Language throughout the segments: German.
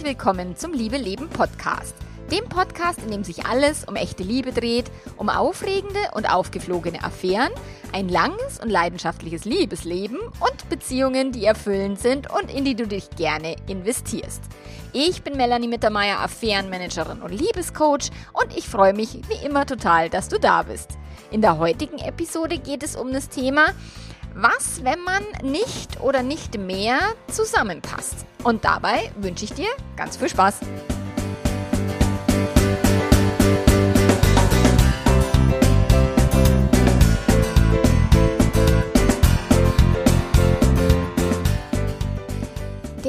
Herzlich willkommen zum Liebe Leben Podcast. Dem Podcast, in dem sich alles um echte Liebe dreht, um aufregende und aufgeflogene Affären, ein langes und leidenschaftliches Liebesleben und Beziehungen, die erfüllend sind und in die du dich gerne investierst. Ich bin Melanie Mittermeier, Affärenmanagerin und Liebescoach und ich freue mich wie immer total, dass du da bist. In der heutigen Episode geht es um das Thema, was, wenn man nicht oder nicht mehr zusammenpasst? Und dabei wünsche ich dir ganz viel Spaß.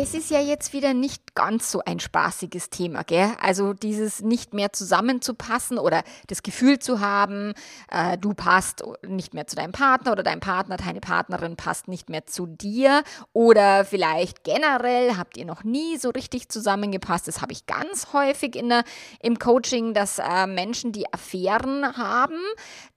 Das ist ja jetzt wieder nicht ganz so ein spaßiges Thema, gell? Also dieses nicht mehr zusammenzupassen oder das Gefühl zu haben, äh, du passt nicht mehr zu deinem Partner oder dein Partner, deine Partnerin passt nicht mehr zu dir oder vielleicht generell habt ihr noch nie so richtig zusammengepasst. Das habe ich ganz häufig in der, im Coaching, dass äh, Menschen, die Affären haben,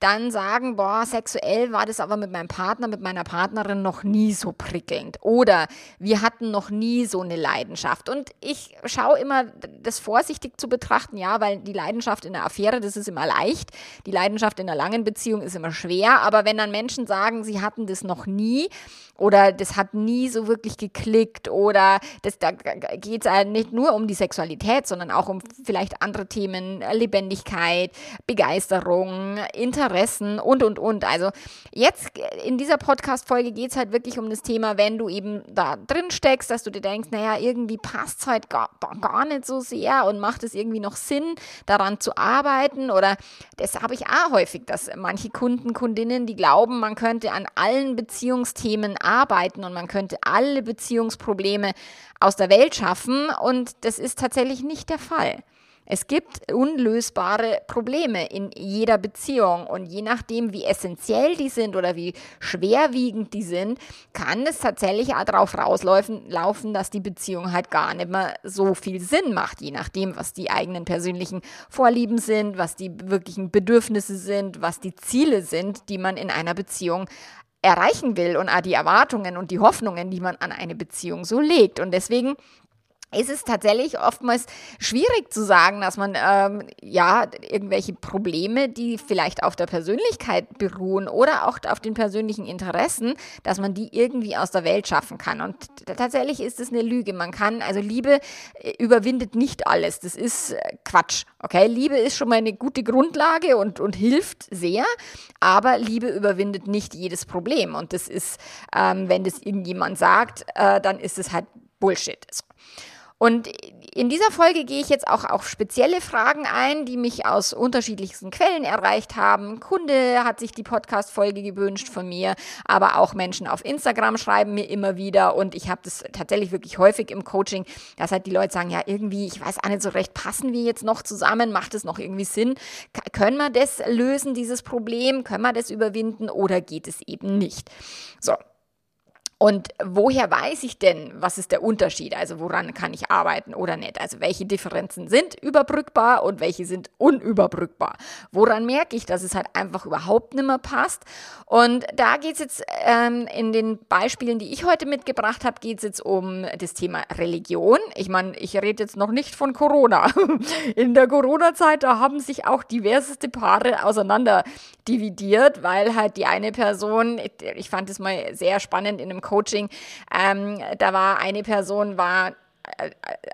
dann sagen, boah, sexuell war das aber mit meinem Partner, mit meiner Partnerin noch nie so prickelnd oder wir hatten noch nie nie so eine Leidenschaft. Und ich schaue immer, das vorsichtig zu betrachten, ja, weil die Leidenschaft in der Affäre, das ist immer leicht. Die Leidenschaft in einer langen Beziehung ist immer schwer. Aber wenn dann Menschen sagen, sie hatten das noch nie oder das hat nie so wirklich geklickt oder das, da geht es nicht nur um die Sexualität, sondern auch um vielleicht andere Themen, Lebendigkeit, Begeisterung, Interessen und, und, und. Also jetzt in dieser Podcast-Folge geht es halt wirklich um das Thema, wenn du eben da drin steckst, dass du dir denkst, naja, irgendwie passt es halt gar, gar nicht so sehr und macht es irgendwie noch Sinn, daran zu arbeiten. Oder das habe ich auch häufig, dass manche Kunden, Kundinnen, die glauben, man könnte an allen Beziehungsthemen arbeiten und man könnte alle Beziehungsprobleme aus der Welt schaffen. Und das ist tatsächlich nicht der Fall. Es gibt unlösbare Probleme in jeder Beziehung und je nachdem, wie essentiell die sind oder wie schwerwiegend die sind, kann es tatsächlich auch darauf rauslaufen, laufen, dass die Beziehung halt gar nicht mehr so viel Sinn macht, je nachdem, was die eigenen persönlichen Vorlieben sind, was die wirklichen Bedürfnisse sind, was die Ziele sind, die man in einer Beziehung erreichen will und auch die Erwartungen und die Hoffnungen, die man an eine Beziehung so legt. Und deswegen ist es tatsächlich oftmals schwierig zu sagen, dass man ähm, ja irgendwelche Probleme, die vielleicht auf der Persönlichkeit beruhen oder auch auf den persönlichen Interessen, dass man die irgendwie aus der Welt schaffen kann. Und tatsächlich ist es eine Lüge. Man kann, also Liebe äh, überwindet nicht alles. Das ist äh, Quatsch. Okay, Liebe ist schon mal eine gute Grundlage und, und hilft sehr, aber Liebe überwindet nicht jedes Problem. Und das ist, ähm, wenn das irgendjemand sagt, äh, dann ist es halt Bullshit. Und in dieser Folge gehe ich jetzt auch auf spezielle Fragen ein, die mich aus unterschiedlichsten Quellen erreicht haben. Kunde hat sich die Podcast-Folge gewünscht von mir, aber auch Menschen auf Instagram schreiben mir immer wieder und ich habe das tatsächlich wirklich häufig im Coaching, dass halt die Leute sagen, ja irgendwie, ich weiß auch nicht so recht, passen wir jetzt noch zusammen, macht es noch irgendwie Sinn? Können wir das lösen, dieses Problem? Können wir das überwinden oder geht es eben nicht? So, und woher weiß ich denn, was ist der Unterschied? Also woran kann ich arbeiten oder nicht? Also welche Differenzen sind überbrückbar und welche sind unüberbrückbar? Woran merke ich, dass es halt einfach überhaupt nicht mehr passt? Und da geht es jetzt ähm, in den Beispielen, die ich heute mitgebracht habe, geht es jetzt um das Thema Religion. Ich meine, ich rede jetzt noch nicht von Corona. In der Corona-Zeit, da haben sich auch diverseste Paare auseinander dividiert, weil halt die eine Person, ich fand es mal sehr spannend in einem Coaching. Ähm, da war eine Person, war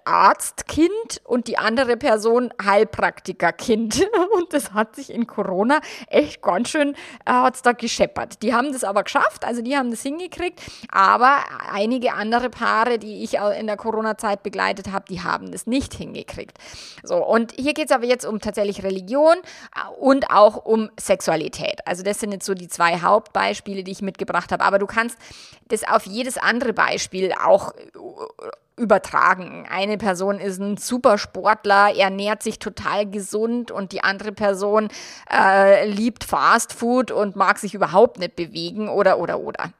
Arztkind und die andere Person Heilpraktikerkind. Und das hat sich in Corona echt ganz schön, äh, hat's da gescheppert. Die haben das aber geschafft, also die haben das hingekriegt, aber einige andere Paare, die ich in der Corona-Zeit begleitet habe, die haben das nicht hingekriegt. So, und hier geht es aber jetzt um tatsächlich Religion äh, und auch um Sexualität. Also das sind jetzt so die zwei Hauptbeispiele, die ich mitgebracht habe. Aber du kannst das auf jedes andere Beispiel auch übertragen. Eine Person ist ein Supersportler, ernährt sich total gesund und die andere Person äh, liebt Fast Food und mag sich überhaupt nicht bewegen oder oder oder.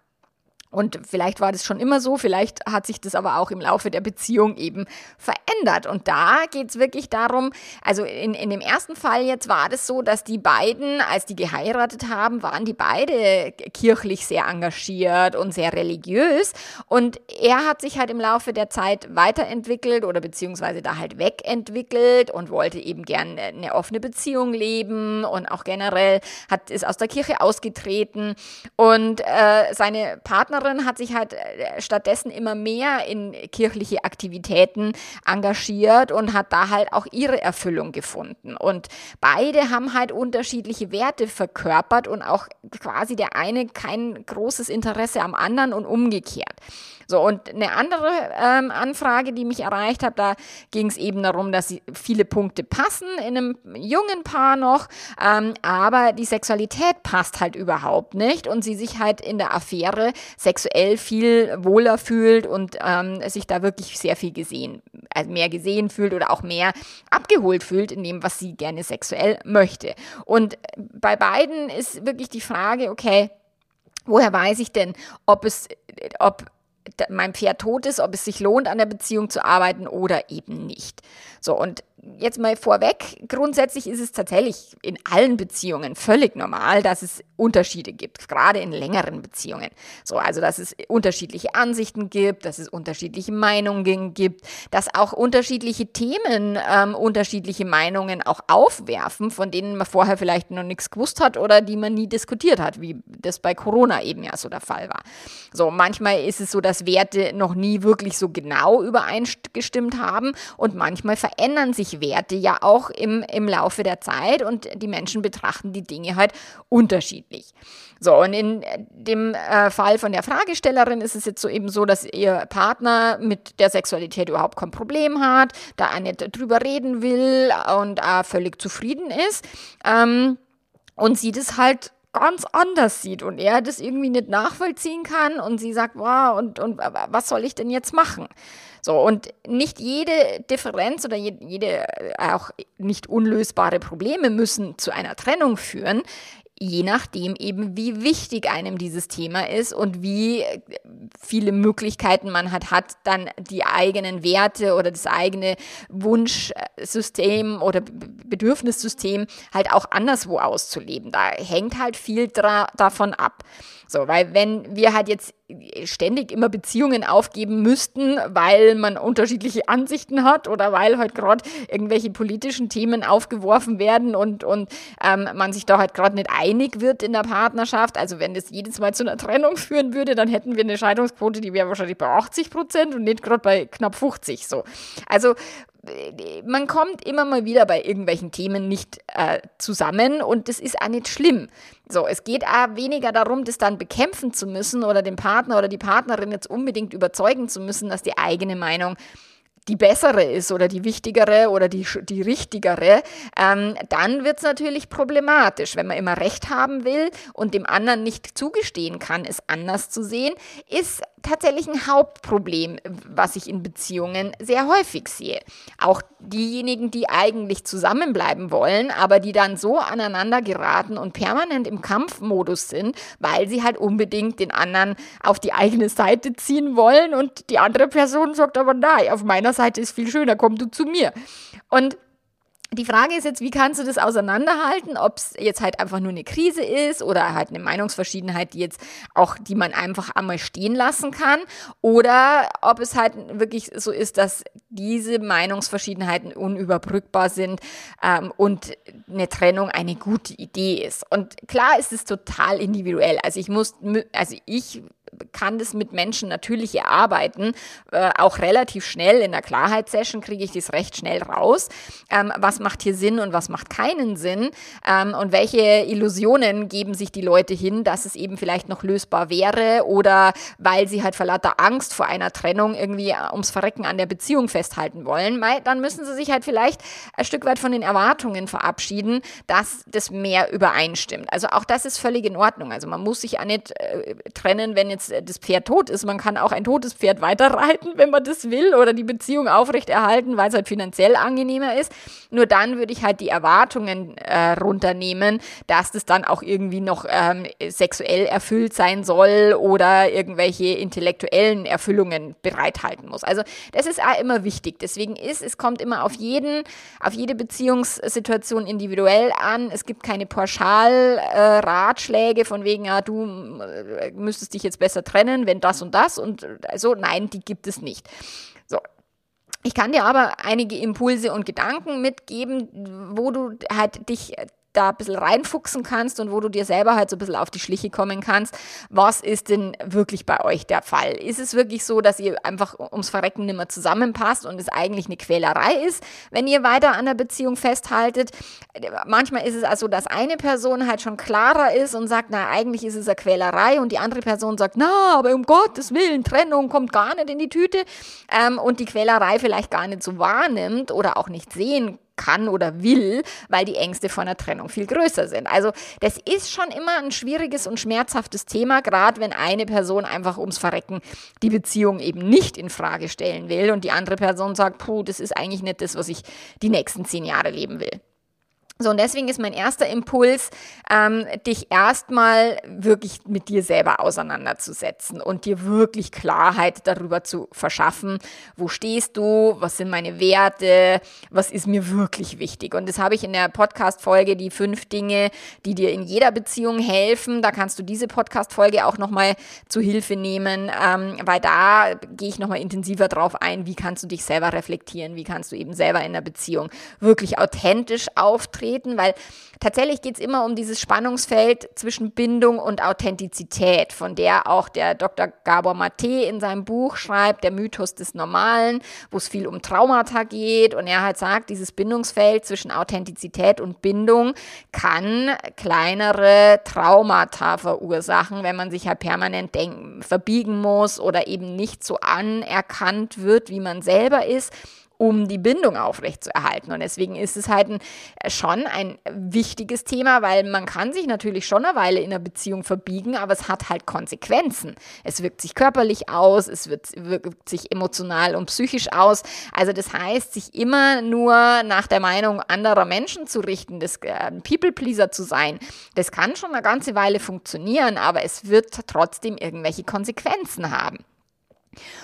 Und vielleicht war das schon immer so, vielleicht hat sich das aber auch im Laufe der Beziehung eben verändert. Und da geht es wirklich darum, also in, in dem ersten Fall jetzt war das so, dass die beiden, als die geheiratet haben, waren die beide kirchlich sehr engagiert und sehr religiös. Und er hat sich halt im Laufe der Zeit weiterentwickelt oder beziehungsweise da halt wegentwickelt und wollte eben gern eine offene Beziehung leben und auch generell hat, ist aus der Kirche ausgetreten. Und äh, seine Partner Partnerin hat sich halt äh, stattdessen immer mehr in kirchliche Aktivitäten engagiert und hat da halt auch ihre Erfüllung gefunden. Und beide haben halt unterschiedliche Werte verkörpert und auch quasi der eine kein großes Interesse am anderen und umgekehrt. So, und eine andere ähm, Anfrage, die mich erreicht hat, da ging es eben darum, dass viele Punkte passen in einem jungen Paar noch, ähm, aber die Sexualität passt halt überhaupt nicht und sie sich halt in der Affäre sexuell viel wohler fühlt und ähm, sich da wirklich sehr viel gesehen, also mehr gesehen fühlt oder auch mehr abgeholt fühlt in dem, was sie gerne sexuell möchte. Und bei beiden ist wirklich die Frage, okay, woher weiß ich denn, ob es, ob mein Pferd tot ist, ob es sich lohnt, an der Beziehung zu arbeiten oder eben nicht. So, und jetzt mal vorweg, grundsätzlich ist es tatsächlich in allen Beziehungen völlig normal, dass es Unterschiede gibt, gerade in längeren Beziehungen. So, also dass es unterschiedliche Ansichten gibt, dass es unterschiedliche Meinungen gibt, dass auch unterschiedliche Themen ähm, unterschiedliche Meinungen auch aufwerfen, von denen man vorher vielleicht noch nichts gewusst hat oder die man nie diskutiert hat, wie das bei Corona eben ja so der Fall war. So, manchmal ist es so, dass Werte noch nie wirklich so genau übereingestimmt haben und manchmal verändern sich sich Werte ja auch im, im Laufe der Zeit und die Menschen betrachten die Dinge halt unterschiedlich. So, und in dem äh, Fall von der Fragestellerin ist es jetzt so eben so, dass ihr Partner mit der Sexualität überhaupt kein Problem hat, da er nicht drüber reden will und auch völlig zufrieden ist. Ähm, und sie das halt ganz anders sieht und er das irgendwie nicht nachvollziehen kann und sie sagt, wow, und, und was soll ich denn jetzt machen? So, und nicht jede Differenz oder jede, äh, auch nicht unlösbare Probleme müssen zu einer Trennung führen je nachdem eben, wie wichtig einem dieses Thema ist und wie viele Möglichkeiten man hat, hat dann die eigenen Werte oder das eigene Wunschsystem oder Bedürfnissystem halt auch anderswo auszuleben. Da hängt halt viel davon ab. So, weil wenn wir halt jetzt ständig immer Beziehungen aufgeben müssten, weil man unterschiedliche Ansichten hat oder weil halt gerade irgendwelche politischen Themen aufgeworfen werden und, und ähm, man sich da halt gerade nicht einig wird in der Partnerschaft. Also wenn das jedes Mal zu einer Trennung führen würde, dann hätten wir eine Scheidungsquote, die wäre wahrscheinlich bei 80 Prozent und nicht gerade bei knapp 50 so. Also man kommt immer mal wieder bei irgendwelchen Themen nicht äh, zusammen und das ist auch nicht schlimm. So, es geht auch weniger darum, das dann bekämpfen zu müssen oder den Partner oder die Partnerin jetzt unbedingt überzeugen zu müssen, dass die eigene Meinung die bessere ist oder die wichtigere oder die, die richtigere, ähm, dann wird es natürlich problematisch. Wenn man immer Recht haben will und dem anderen nicht zugestehen kann, es anders zu sehen, ist tatsächlich ein Hauptproblem, was ich in Beziehungen sehr häufig sehe. Auch diejenigen, die eigentlich zusammenbleiben wollen, aber die dann so aneinander geraten und permanent im Kampfmodus sind, weil sie halt unbedingt den anderen auf die eigene Seite ziehen wollen und die andere Person sagt aber nein, auf meiner Seite ist viel schöner, komm du zu mir. Und die Frage ist jetzt, wie kannst du das auseinanderhalten, ob es jetzt halt einfach nur eine Krise ist oder halt eine Meinungsverschiedenheit, die jetzt auch, die man einfach einmal stehen lassen kann, oder ob es halt wirklich so ist, dass diese Meinungsverschiedenheiten unüberbrückbar sind ähm, und eine Trennung eine gute Idee ist. Und klar ist es total individuell. Also ich muss, also ich kann das mit Menschen natürlich erarbeiten, äh, auch relativ schnell. In der Klarheitssession kriege ich das recht schnell raus. Ähm, was macht hier Sinn und was macht keinen Sinn? Ähm, und welche Illusionen geben sich die Leute hin, dass es eben vielleicht noch lösbar wäre oder weil sie halt vor lauter Angst vor einer Trennung irgendwie äh, ums Verrecken an der Beziehung festhalten wollen, dann müssen sie sich halt vielleicht ein Stück weit von den Erwartungen verabschieden, dass das mehr übereinstimmt. Also auch das ist völlig in Ordnung. Also man muss sich ja nicht äh, trennen, wenn jetzt eins das Pferd tot ist. Man kann auch ein totes Pferd weiterreiten, wenn man das will, oder die Beziehung aufrechterhalten, weil es halt finanziell angenehmer ist. Nur dann würde ich halt die Erwartungen äh, runternehmen, dass das dann auch irgendwie noch ähm, sexuell erfüllt sein soll oder irgendwelche intellektuellen Erfüllungen bereithalten muss. Also das ist auch immer wichtig. Deswegen ist, es kommt immer auf jeden, auf jede Beziehungssituation individuell an. Es gibt keine Pauschalratschläge äh, von wegen, ja, du äh, müsstest dich jetzt besser trennen, wenn das und das und also nein, die gibt es nicht. So, ich kann dir aber einige Impulse und Gedanken mitgeben, wo du halt dich da ein bisschen reinfuchsen kannst und wo du dir selber halt so ein bisschen auf die Schliche kommen kannst. Was ist denn wirklich bei euch der Fall? Ist es wirklich so, dass ihr einfach ums Verrecken nicht mehr zusammenpasst und es eigentlich eine Quälerei ist, wenn ihr weiter an der Beziehung festhaltet? Manchmal ist es also, dass eine Person halt schon klarer ist und sagt, na, eigentlich ist es eine Quälerei und die andere Person sagt, na, aber um Gottes Willen, Trennung kommt gar nicht in die Tüte ähm, und die Quälerei vielleicht gar nicht so wahrnimmt oder auch nicht sehen kann oder will, weil die Ängste vor einer Trennung viel größer sind. Also das ist schon immer ein schwieriges und schmerzhaftes Thema, gerade wenn eine Person einfach ums Verrecken die Beziehung eben nicht in Frage stellen will und die andere Person sagt, puh, das ist eigentlich nicht das, was ich die nächsten zehn Jahre leben will. So, und deswegen ist mein erster Impuls, ähm, dich erstmal wirklich mit dir selber auseinanderzusetzen und dir wirklich Klarheit darüber zu verschaffen, wo stehst du, was sind meine Werte, was ist mir wirklich wichtig. Und das habe ich in der Podcast-Folge, die fünf Dinge, die dir in jeder Beziehung helfen. Da kannst du diese Podcast-Folge auch nochmal zu Hilfe nehmen, ähm, weil da gehe ich nochmal intensiver drauf ein, wie kannst du dich selber reflektieren, wie kannst du eben selber in der Beziehung wirklich authentisch auftreten treten, weil tatsächlich geht es immer um dieses Spannungsfeld zwischen Bindung und Authentizität, von der auch der Dr. Gabor Mate in seinem Buch schreibt, der Mythos des Normalen, wo es viel um Traumata geht und er halt sagt, dieses Bindungsfeld zwischen Authentizität und Bindung kann kleinere Traumata verursachen, wenn man sich halt permanent denken, verbiegen muss oder eben nicht so anerkannt wird, wie man selber ist um die Bindung aufrechtzuerhalten. Und deswegen ist es halt ein, äh, schon ein wichtiges Thema, weil man kann sich natürlich schon eine Weile in einer Beziehung verbiegen, aber es hat halt Konsequenzen. Es wirkt sich körperlich aus, es wird, wirkt sich emotional und psychisch aus. Also das heißt, sich immer nur nach der Meinung anderer Menschen zu richten, das äh, People-Pleaser zu sein, das kann schon eine ganze Weile funktionieren, aber es wird trotzdem irgendwelche Konsequenzen haben.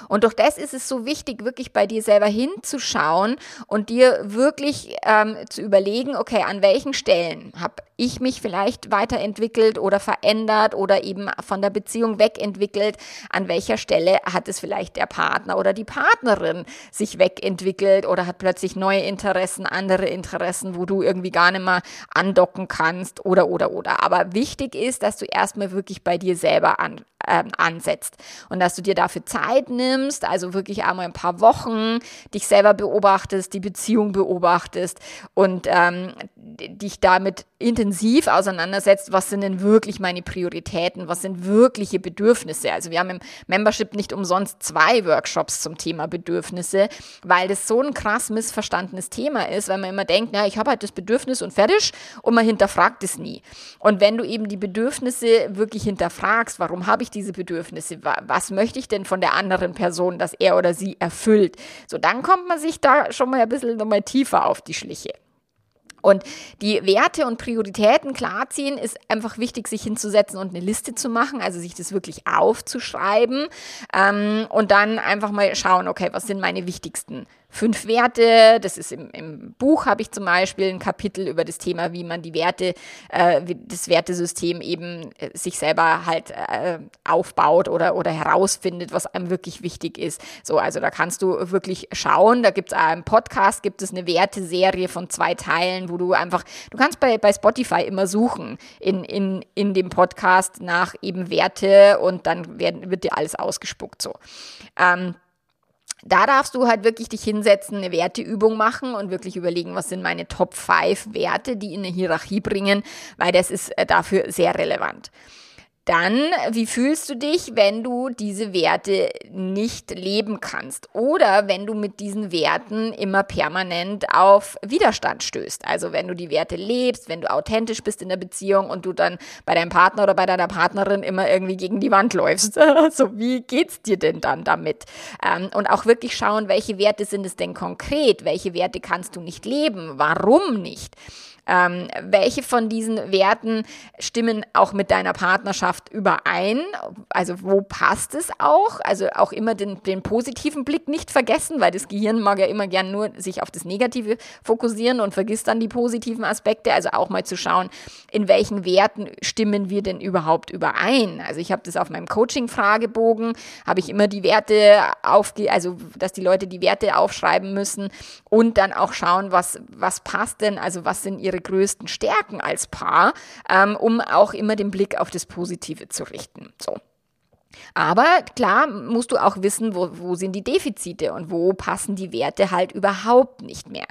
Und durch das ist es so wichtig, wirklich bei dir selber hinzuschauen und dir wirklich ähm, zu überlegen, okay, an welchen Stellen habe ich mich vielleicht weiterentwickelt oder verändert oder eben von der Beziehung wegentwickelt, an welcher Stelle hat es vielleicht der Partner oder die Partnerin sich wegentwickelt oder hat plötzlich neue Interessen, andere Interessen, wo du irgendwie gar nicht mehr andocken kannst oder oder oder. Aber wichtig ist, dass du erstmal wirklich bei dir selber an, äh, ansetzt und dass du dir dafür Zeit nimmst, also wirklich einmal ein paar Wochen dich selber beobachtest, die Beziehung beobachtest und ähm, dich damit intensiv auseinandersetzt, was sind denn wirklich meine Prioritäten, was sind wirkliche Bedürfnisse. Also wir haben im Membership nicht umsonst zwei Workshops zum Thema Bedürfnisse, weil das so ein krass missverstandenes Thema ist, weil man immer denkt, na, ich habe halt das Bedürfnis und fertig und man hinterfragt es nie. Und wenn du eben die Bedürfnisse wirklich hinterfragst, warum habe ich diese Bedürfnisse, was möchte ich denn von der anderen Person, dass er oder sie erfüllt, so dann kommt man sich da schon mal ein bisschen nochmal tiefer auf die Schliche. Und die Werte und Prioritäten klarziehen ist einfach wichtig, sich hinzusetzen und eine Liste zu machen, also sich das wirklich aufzuschreiben ähm, und dann einfach mal schauen, okay, was sind meine wichtigsten fünf Werte. Das ist im, im Buch habe ich zum Beispiel ein Kapitel über das Thema, wie man die Werte, äh, das Wertesystem eben äh, sich selber halt äh, aufbaut oder, oder herausfindet, was einem wirklich wichtig ist. So, also da kannst du wirklich schauen. Da gibt es einen Podcast, gibt es eine Werteserie von zwei Teilen, wo du einfach, du kannst bei, bei Spotify immer suchen in, in, in dem Podcast nach eben Werte und dann werden, wird dir alles ausgespuckt so. Ähm, da darfst du halt wirklich dich hinsetzen, eine Werteübung machen und wirklich überlegen, was sind meine Top 5 Werte, die in eine Hierarchie bringen, weil das ist äh, dafür sehr relevant. Dann, wie fühlst du dich, wenn du diese Werte nicht leben kannst oder wenn du mit diesen Werten immer permanent auf Widerstand stößt? Also wenn du die Werte lebst, wenn du authentisch bist in der Beziehung und du dann bei deinem Partner oder bei deiner Partnerin immer irgendwie gegen die Wand läufst. so, wie geht's dir denn dann damit? Ähm, und auch wirklich schauen, welche Werte sind es denn konkret? Welche Werte kannst du nicht leben? Warum nicht? Ähm, welche von diesen Werten stimmen auch mit deiner Partnerschaft überein? Also wo passt es auch? Also auch immer den, den positiven Blick nicht vergessen, weil das Gehirn mag ja immer gern nur sich auf das Negative fokussieren und vergisst dann die positiven Aspekte. Also auch mal zu schauen, in welchen Werten stimmen wir denn überhaupt überein? Also ich habe das auf meinem Coaching-Fragebogen, habe ich immer die Werte aufge, also dass die Leute die Werte aufschreiben müssen und dann auch schauen, was, was passt denn, also was sind ihre ihre größten Stärken als Paar, ähm, um auch immer den Blick auf das Positive zu richten. So. Aber klar musst du auch wissen, wo, wo sind die Defizite und wo passen die Werte halt überhaupt nicht mehr.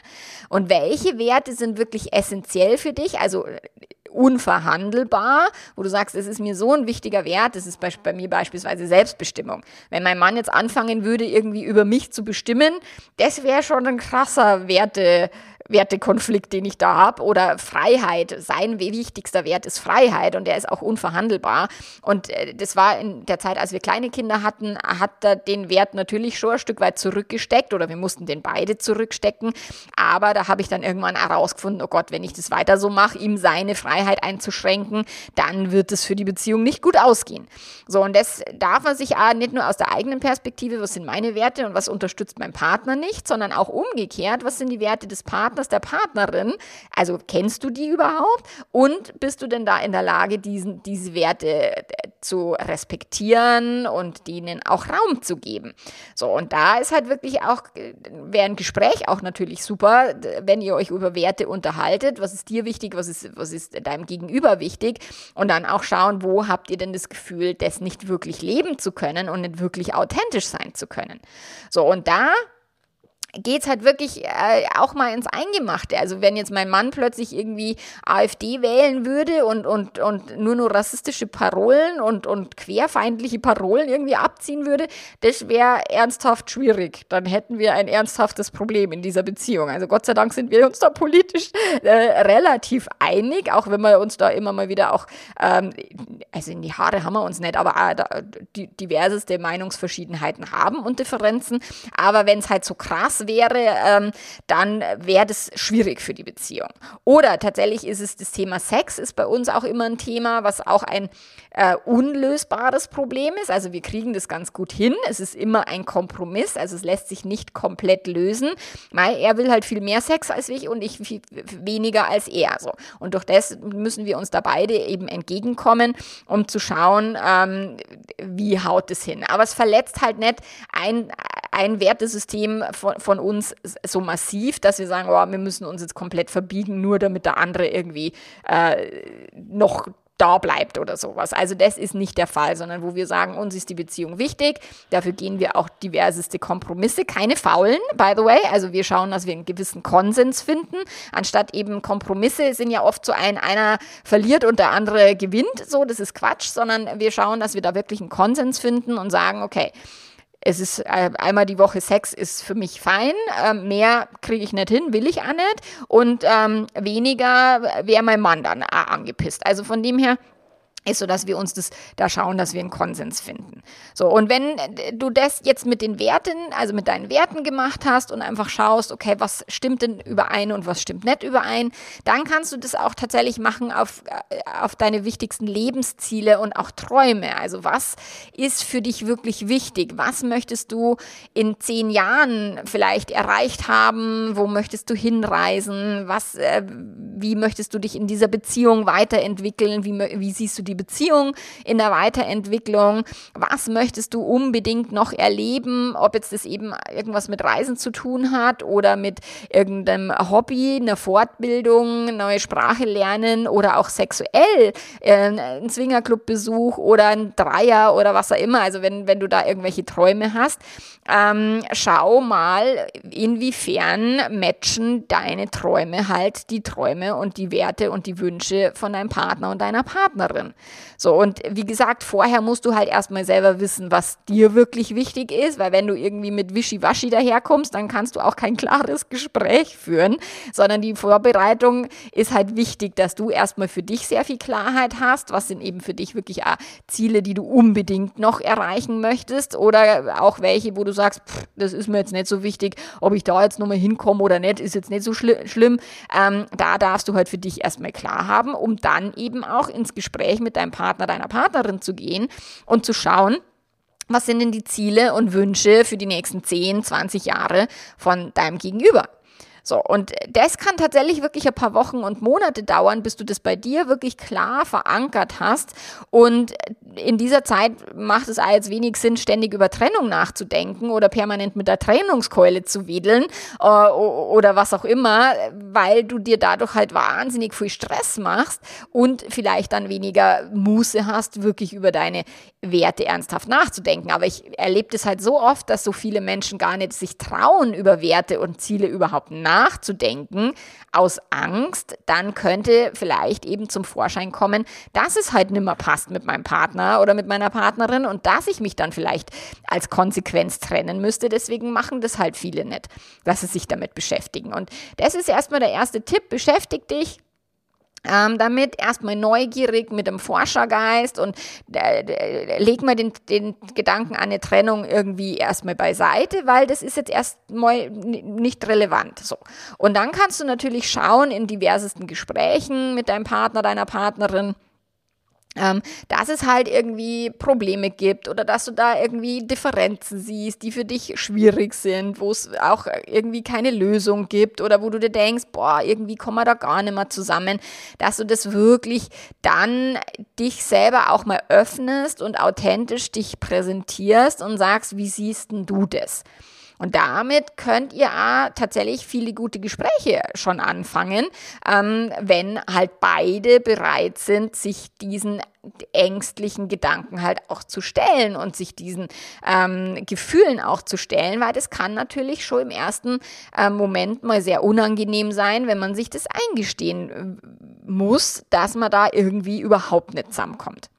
Und welche Werte sind wirklich essentiell für dich? Also unverhandelbar, wo du sagst, es ist mir so ein wichtiger Wert, das ist bei, bei, mir beispielsweise Selbstbestimmung. Wenn mein Mann jetzt anfangen würde, irgendwie über mich zu bestimmen, das wäre schon ein krasser Werte. Wertekonflikt, den ich da habe, oder Freiheit. Sein wichtigster Wert ist Freiheit und der ist auch unverhandelbar. Und äh, das war in der Zeit, als wir kleine Kinder hatten, hat er den Wert natürlich schon ein Stück weit zurückgesteckt oder wir mussten den beide zurückstecken. Aber da habe ich dann irgendwann herausgefunden, oh Gott, wenn ich das weiter so mache, ihm seine Freiheit einzuschränken, dann wird es für die Beziehung nicht gut ausgehen. So, und das darf man sich auch nicht nur aus der eigenen Perspektive, was sind meine Werte und was unterstützt mein Partner nicht, sondern auch umgekehrt, was sind die Werte des Partners Partners, der Partnerin. Also kennst du die überhaupt? Und bist du denn da in der Lage, diesen, diese Werte äh, zu respektieren und denen auch Raum zu geben? So, und da ist halt wirklich auch, äh, wäre ein Gespräch auch natürlich super, wenn ihr euch über Werte unterhaltet. Was ist dir wichtig? Was ist, was ist deinem Gegenüber wichtig? Und dann auch schauen, wo habt ihr denn das Gefühl, das nicht wirklich leben zu können und nicht wirklich authentisch sein zu können? So, und da geht es halt wirklich äh, auch mal ins Eingemachte. Also wenn jetzt mein Mann plötzlich irgendwie AfD wählen würde und, und, und nur nur rassistische Parolen und, und querfeindliche Parolen irgendwie abziehen würde, das wäre ernsthaft schwierig. Dann hätten wir ein ernsthaftes Problem in dieser Beziehung. Also Gott sei Dank sind wir uns da politisch äh, relativ einig, auch wenn wir uns da immer mal wieder auch, ähm, also in die Haare haben wir uns nicht, aber äh, da, die, diverseste Meinungsverschiedenheiten haben und Differenzen. Aber wenn es halt so krass wäre, ähm, dann wäre das schwierig für die Beziehung. Oder tatsächlich ist es das Thema Sex, ist bei uns auch immer ein Thema, was auch ein äh, unlösbares Problem ist. Also wir kriegen das ganz gut hin. Es ist immer ein Kompromiss, also es lässt sich nicht komplett lösen. Weil er will halt viel mehr Sex als ich und ich viel weniger als er. So. Und durch das müssen wir uns da beide eben entgegenkommen, um zu schauen, ähm, wie haut es hin. Aber es verletzt halt nicht ein, ein Wertesystem von, von uns so massiv, dass wir sagen, oh, wir müssen uns jetzt komplett verbiegen, nur damit der andere irgendwie äh, noch da bleibt oder sowas. Also das ist nicht der Fall, sondern wo wir sagen, uns ist die Beziehung wichtig. Dafür gehen wir auch diverseste Kompromisse, keine faulen, by the way. Also wir schauen, dass wir einen gewissen Konsens finden, anstatt eben Kompromisse sind ja oft so ein, einer verliert und der andere gewinnt. So, das ist Quatsch, sondern wir schauen, dass wir da wirklich einen Konsens finden und sagen, okay, es ist äh, einmal die Woche Sex ist für mich fein, äh, mehr kriege ich nicht hin, will ich auch nicht und ähm, weniger wäre mein Mann dann angepisst. Also von dem her ist so, dass wir uns das da schauen, dass wir einen Konsens finden. So, und wenn du das jetzt mit den Werten, also mit deinen Werten gemacht hast und einfach schaust, okay, was stimmt denn überein und was stimmt nicht überein, dann kannst du das auch tatsächlich machen auf, äh, auf deine wichtigsten Lebensziele und auch Träume. Also was ist für dich wirklich wichtig? Was möchtest du in zehn Jahren vielleicht erreicht haben? Wo möchtest du hinreisen? Was, äh, wie möchtest du dich in dieser Beziehung weiterentwickeln? Wie, wie siehst du die Beziehung in der Weiterentwicklung? Was möchtest du unbedingt noch erleben? Ob jetzt das eben irgendwas mit Reisen zu tun hat oder mit irgendeinem Hobby, einer Fortbildung, neue Sprache lernen oder auch sexuell, äh, ein Swingerclub-Besuch oder ein Dreier oder was auch immer. Also wenn, wenn du da irgendwelche Träume hast, ähm, schau mal, inwiefern matchen deine Träume halt die Träume und die Werte und die Wünsche von deinem Partner und deiner Partnerin. So, und wie gesagt, vorher musst du halt erstmal selber wissen, was dir wirklich wichtig ist, weil wenn du irgendwie mit Wischiwaschi daherkommst, dann kannst du auch kein klares Gespräch führen, sondern die Vorbereitung ist halt wichtig, dass du erstmal für dich sehr viel Klarheit hast, was sind eben für dich wirklich auch Ziele, die du unbedingt noch erreichen möchtest oder auch welche, wo du sagst, pff, das ist mir jetzt nicht so wichtig, ob ich da jetzt nochmal hinkomme oder nicht, ist jetzt nicht so schli schlimm. Ähm, da darfst du halt für dich erstmal klar haben, um dann eben auch ins Gespräch mit deinem Partner, deiner Partnerin zu gehen und zu schauen, was sind denn die Ziele und Wünsche für die nächsten 10, 20 Jahre von deinem Gegenüber? So, und das kann tatsächlich wirklich ein paar Wochen und Monate dauern, bis du das bei dir wirklich klar verankert hast. Und in dieser Zeit macht es jetzt wenig Sinn, ständig über Trennung nachzudenken oder permanent mit der Trennungskeule zu wedeln äh, oder was auch immer, weil du dir dadurch halt wahnsinnig viel Stress machst und vielleicht dann weniger Muße hast, wirklich über deine Werte ernsthaft nachzudenken. Aber ich erlebe das halt so oft, dass so viele Menschen gar nicht sich trauen, über Werte und Ziele überhaupt nachzudenken nachzudenken aus Angst, dann könnte vielleicht eben zum Vorschein kommen, dass es halt nimmer passt mit meinem Partner oder mit meiner Partnerin und dass ich mich dann vielleicht als Konsequenz trennen müsste. Deswegen machen das halt viele nicht, dass sie sich damit beschäftigen. Und das ist erstmal der erste Tipp. Beschäftig dich ähm, damit erstmal neugierig mit dem Forschergeist und äh, leg mal den, den Gedanken an eine Trennung irgendwie erstmal beiseite, weil das ist jetzt erstmal nicht relevant. So. Und dann kannst du natürlich schauen in diversesten Gesprächen mit deinem Partner, deiner Partnerin, ähm, dass es halt irgendwie Probleme gibt oder dass du da irgendwie Differenzen siehst, die für dich schwierig sind, wo es auch irgendwie keine Lösung gibt oder wo du dir denkst, boah, irgendwie kommen wir da gar nicht mehr zusammen, dass du das wirklich dann dich selber auch mal öffnest und authentisch dich präsentierst und sagst, wie siehst denn du das? Und damit könnt ihr tatsächlich viele gute Gespräche schon anfangen, ähm, wenn halt beide bereit sind, sich diesen ängstlichen Gedanken halt auch zu stellen und sich diesen ähm, Gefühlen auch zu stellen, weil das kann natürlich schon im ersten äh, Moment mal sehr unangenehm sein, wenn man sich das eingestehen äh, muss, dass man da irgendwie überhaupt nicht zusammenkommt.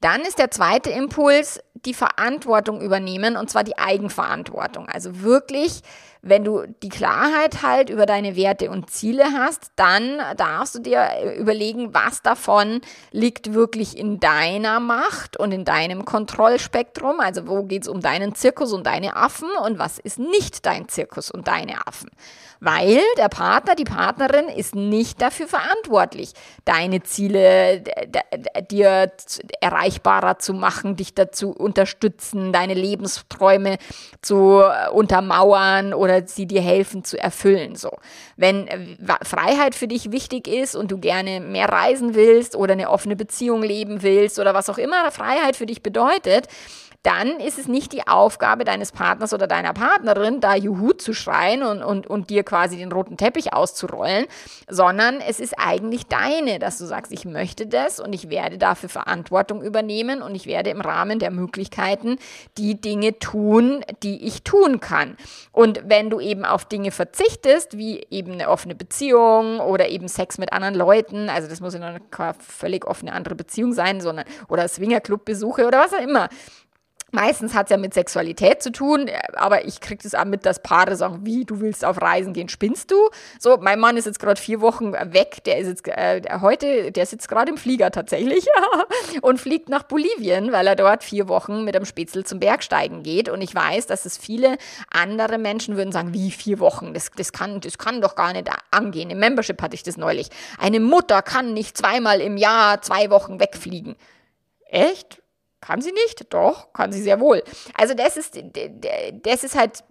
Dann ist der zweite Impuls, die Verantwortung übernehmen und zwar die Eigenverantwortung. Also wirklich, wenn du die Klarheit halt über deine Werte und Ziele hast, dann darfst du dir überlegen, was davon liegt wirklich in deiner Macht und in deinem Kontrollspektrum. Also wo geht es um deinen Zirkus und deine Affen und was ist nicht dein Zirkus und deine Affen weil der Partner, die Partnerin ist nicht dafür verantwortlich, deine Ziele dir erreichbarer zu machen, dich dazu unterstützen, deine Lebensträume zu äh, untermauern oder sie dir helfen zu erfüllen. So, wenn äh, Freiheit für dich wichtig ist und du gerne mehr reisen willst oder eine offene Beziehung leben willst oder was auch immer Freiheit für dich bedeutet, dann ist es nicht die Aufgabe deines Partners oder deiner Partnerin, da Juhu zu schreien und, und, und dir quasi den roten Teppich auszurollen, sondern es ist eigentlich deine, dass du sagst, ich möchte das und ich werde dafür Verantwortung übernehmen und ich werde im Rahmen der Möglichkeiten die Dinge tun, die ich tun kann. Und wenn du eben auf Dinge verzichtest, wie eben eine offene Beziehung oder eben Sex mit anderen Leuten, also das muss ja noch eine völlig offene andere Beziehung sein, sondern oder Swingerclub-Besuche oder was auch immer, Meistens hat es ja mit Sexualität zu tun, aber ich kriege das auch mit, dass Paare sagen, wie, du willst auf Reisen gehen, spinnst du? So, mein Mann ist jetzt gerade vier Wochen weg, der ist jetzt äh, heute, der sitzt gerade im Flieger tatsächlich und fliegt nach Bolivien, weil er dort vier Wochen mit einem Spätzle zum Bergsteigen geht. Und ich weiß, dass es viele andere Menschen würden sagen, wie vier Wochen, das, das, kann, das kann doch gar nicht angehen. Im Membership hatte ich das neulich. Eine Mutter kann nicht zweimal im Jahr zwei Wochen wegfliegen. Echt? Kann sie nicht? Doch, kann sie sehr wohl. Also das ist, das ist halt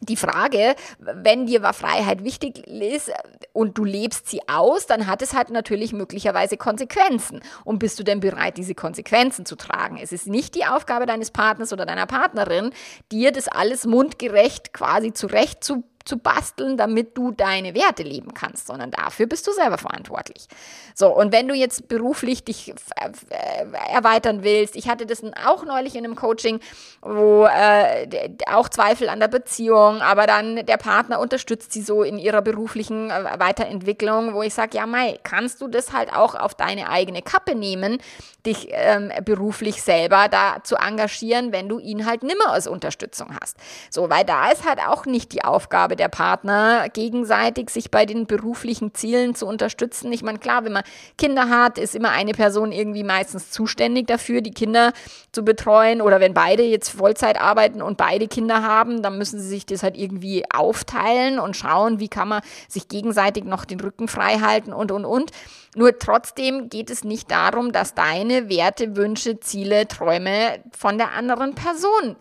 die Frage, wenn dir Freiheit wichtig ist und du lebst sie aus, dann hat es halt natürlich möglicherweise Konsequenzen. Und bist du denn bereit, diese Konsequenzen zu tragen? Es ist nicht die Aufgabe deines Partners oder deiner Partnerin, dir das alles mundgerecht quasi zurecht zu zu basteln, damit du deine Werte leben kannst, sondern dafür bist du selber verantwortlich. So, und wenn du jetzt beruflich dich äh, erweitern willst, ich hatte das auch neulich in einem Coaching, wo äh, auch Zweifel an der Beziehung, aber dann der Partner unterstützt sie so in ihrer beruflichen äh, Weiterentwicklung, wo ich sage, ja, Mai, kannst du das halt auch auf deine eigene Kappe nehmen, dich ähm, beruflich selber da zu engagieren, wenn du ihn halt nimmer als Unterstützung hast. So, weil da ist halt auch nicht die Aufgabe der Partner, gegenseitig sich bei den beruflichen Zielen zu unterstützen. Ich meine, klar, wenn man Kinder hat, ist immer eine Person irgendwie meistens zuständig dafür, die Kinder zu betreuen. Oder wenn beide jetzt Vollzeit arbeiten und beide Kinder haben, dann müssen sie sich das halt irgendwie aufteilen und schauen, wie kann man sich gegenseitig noch den Rücken frei halten und, und, und. Nur trotzdem geht es nicht darum, dass deine Werte, Wünsche, Ziele, Träume von der anderen Person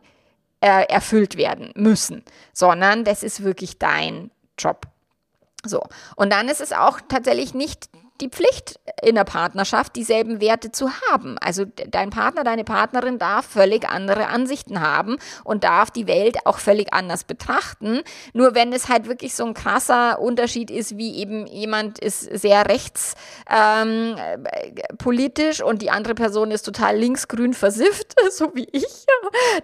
äh, erfüllt werden müssen, sondern das ist wirklich dein Job. So. Und dann ist es auch tatsächlich nicht die Pflicht in der Partnerschaft, dieselben Werte zu haben. Also dein Partner, deine Partnerin darf völlig andere Ansichten haben und darf die Welt auch völlig anders betrachten. Nur wenn es halt wirklich so ein krasser Unterschied ist, wie eben jemand ist sehr rechtspolitisch ähm, und die andere Person ist total linksgrün versifft, so wie ich,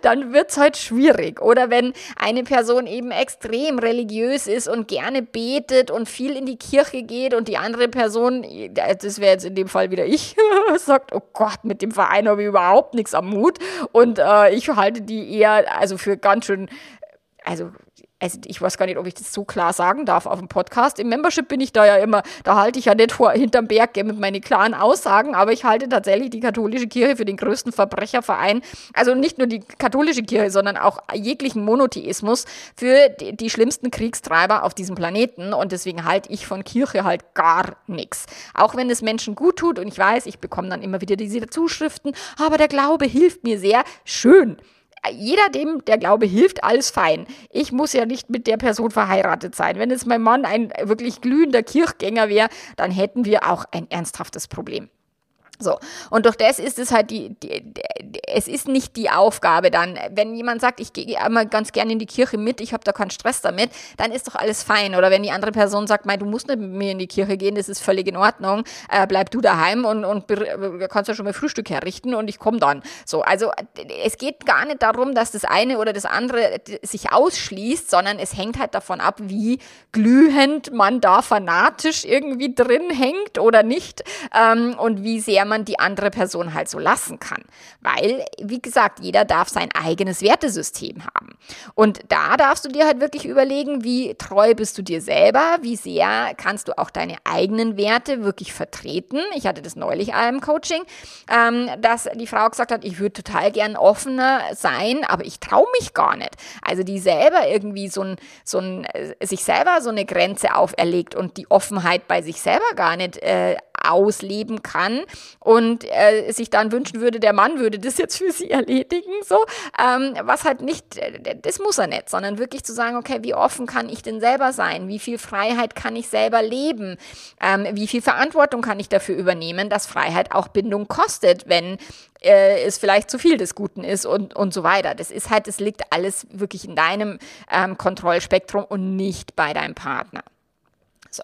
dann wird es halt schwierig. Oder wenn eine Person eben extrem religiös ist und gerne betet und viel in die Kirche geht und die andere Person das wäre jetzt in dem Fall wieder ich, sagt, oh Gott, mit dem Verein habe ich überhaupt nichts am Mut. Und äh, ich halte die eher, also für ganz schön, also also ich weiß gar nicht, ob ich das so klar sagen darf auf dem Podcast. Im Membership bin ich da ja immer, da halte ich ja nicht vor, hinterm Berg mit meinen klaren Aussagen, aber ich halte tatsächlich die katholische Kirche für den größten Verbrecherverein. Also nicht nur die katholische Kirche, sondern auch jeglichen Monotheismus für die, die schlimmsten Kriegstreiber auf diesem Planeten. Und deswegen halte ich von Kirche halt gar nichts. Auch wenn es Menschen gut tut und ich weiß, ich bekomme dann immer wieder diese Zuschriften, aber der Glaube hilft mir sehr. Schön jeder, dem der Glaube hilft, alles fein. Ich muss ja nicht mit der Person verheiratet sein. Wenn jetzt mein Mann ein wirklich glühender Kirchgänger wäre, dann hätten wir auch ein ernsthaftes Problem. So, und durch das ist es halt die, die, die, es ist nicht die Aufgabe dann, wenn jemand sagt, ich gehe einmal ganz gerne in die Kirche mit, ich habe da keinen Stress damit, dann ist doch alles fein. Oder wenn die andere Person sagt, du musst nicht mit mir in die Kirche gehen, das ist völlig in Ordnung, äh, bleib du daheim und, und kannst ja schon mal Frühstück herrichten und ich komme dann. So, also es geht gar nicht darum, dass das eine oder das andere sich ausschließt, sondern es hängt halt davon ab, wie glühend man da fanatisch irgendwie drin hängt oder nicht ähm, und wie sehr man die andere Person halt so lassen kann. Weil, wie gesagt, jeder darf sein eigenes Wertesystem haben. Und da darfst du dir halt wirklich überlegen, wie treu bist du dir selber, wie sehr kannst du auch deine eigenen Werte wirklich vertreten. Ich hatte das neulich im Coaching, ähm, dass die Frau gesagt hat, ich würde total gern offener sein, aber ich traue mich gar nicht. Also die selber irgendwie so ein, so ein, äh, sich selber so eine Grenze auferlegt und die Offenheit bei sich selber gar nicht äh, ausleben kann und äh, sich dann wünschen würde, der Mann würde das jetzt für sie erledigen, so, ähm, was halt nicht, äh, das muss er nicht, sondern wirklich zu sagen, okay, wie offen kann ich denn selber sein? Wie viel Freiheit kann ich selber leben? Ähm, wie viel Verantwortung kann ich dafür übernehmen, dass Freiheit auch Bindung kostet, wenn äh, es vielleicht zu viel des Guten ist und, und so weiter. Das ist halt, das liegt alles wirklich in deinem ähm, Kontrollspektrum und nicht bei deinem Partner. So.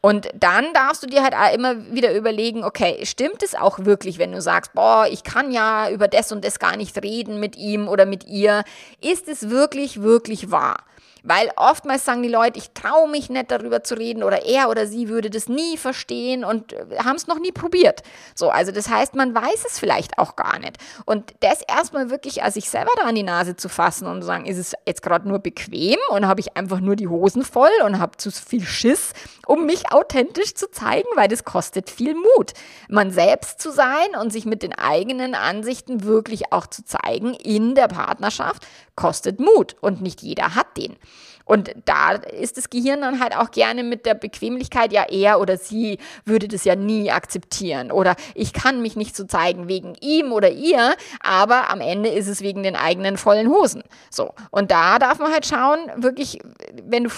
Und dann darfst du dir halt immer wieder überlegen, okay, stimmt es auch wirklich, wenn du sagst, boah, ich kann ja über das und das gar nicht reden mit ihm oder mit ihr. Ist es wirklich, wirklich wahr? Weil oftmals sagen die Leute, ich traue mich nicht darüber zu reden oder er oder sie würde das nie verstehen und äh, haben es noch nie probiert. So, also das heißt, man weiß es vielleicht auch gar nicht. Und das erstmal wirklich als sich selber da an die Nase zu fassen und zu sagen, ist es jetzt gerade nur bequem und habe ich einfach nur die Hosen voll und habe zu viel Schiss, um mich authentisch zu zeigen, weil das kostet viel Mut. Man selbst zu sein und sich mit den eigenen Ansichten wirklich auch zu zeigen in der Partnerschaft, kostet Mut und nicht jeder hat den. Und da ist das Gehirn dann halt auch gerne mit der Bequemlichkeit, ja, er oder sie würde das ja nie akzeptieren. Oder ich kann mich nicht so zeigen wegen ihm oder ihr, aber am Ende ist es wegen den eigenen vollen Hosen. So. Und da darf man halt schauen, wirklich, wenn du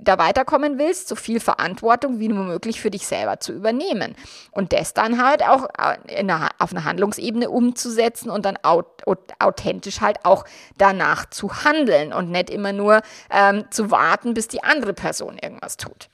da weiterkommen willst, so viel Verantwortung wie nur möglich für dich selber zu übernehmen. Und das dann halt auch einer, auf einer Handlungsebene umzusetzen und dann authentisch halt auch danach zu handeln und nicht immer nur ähm, zu warten, bis die andere Person irgendwas tut.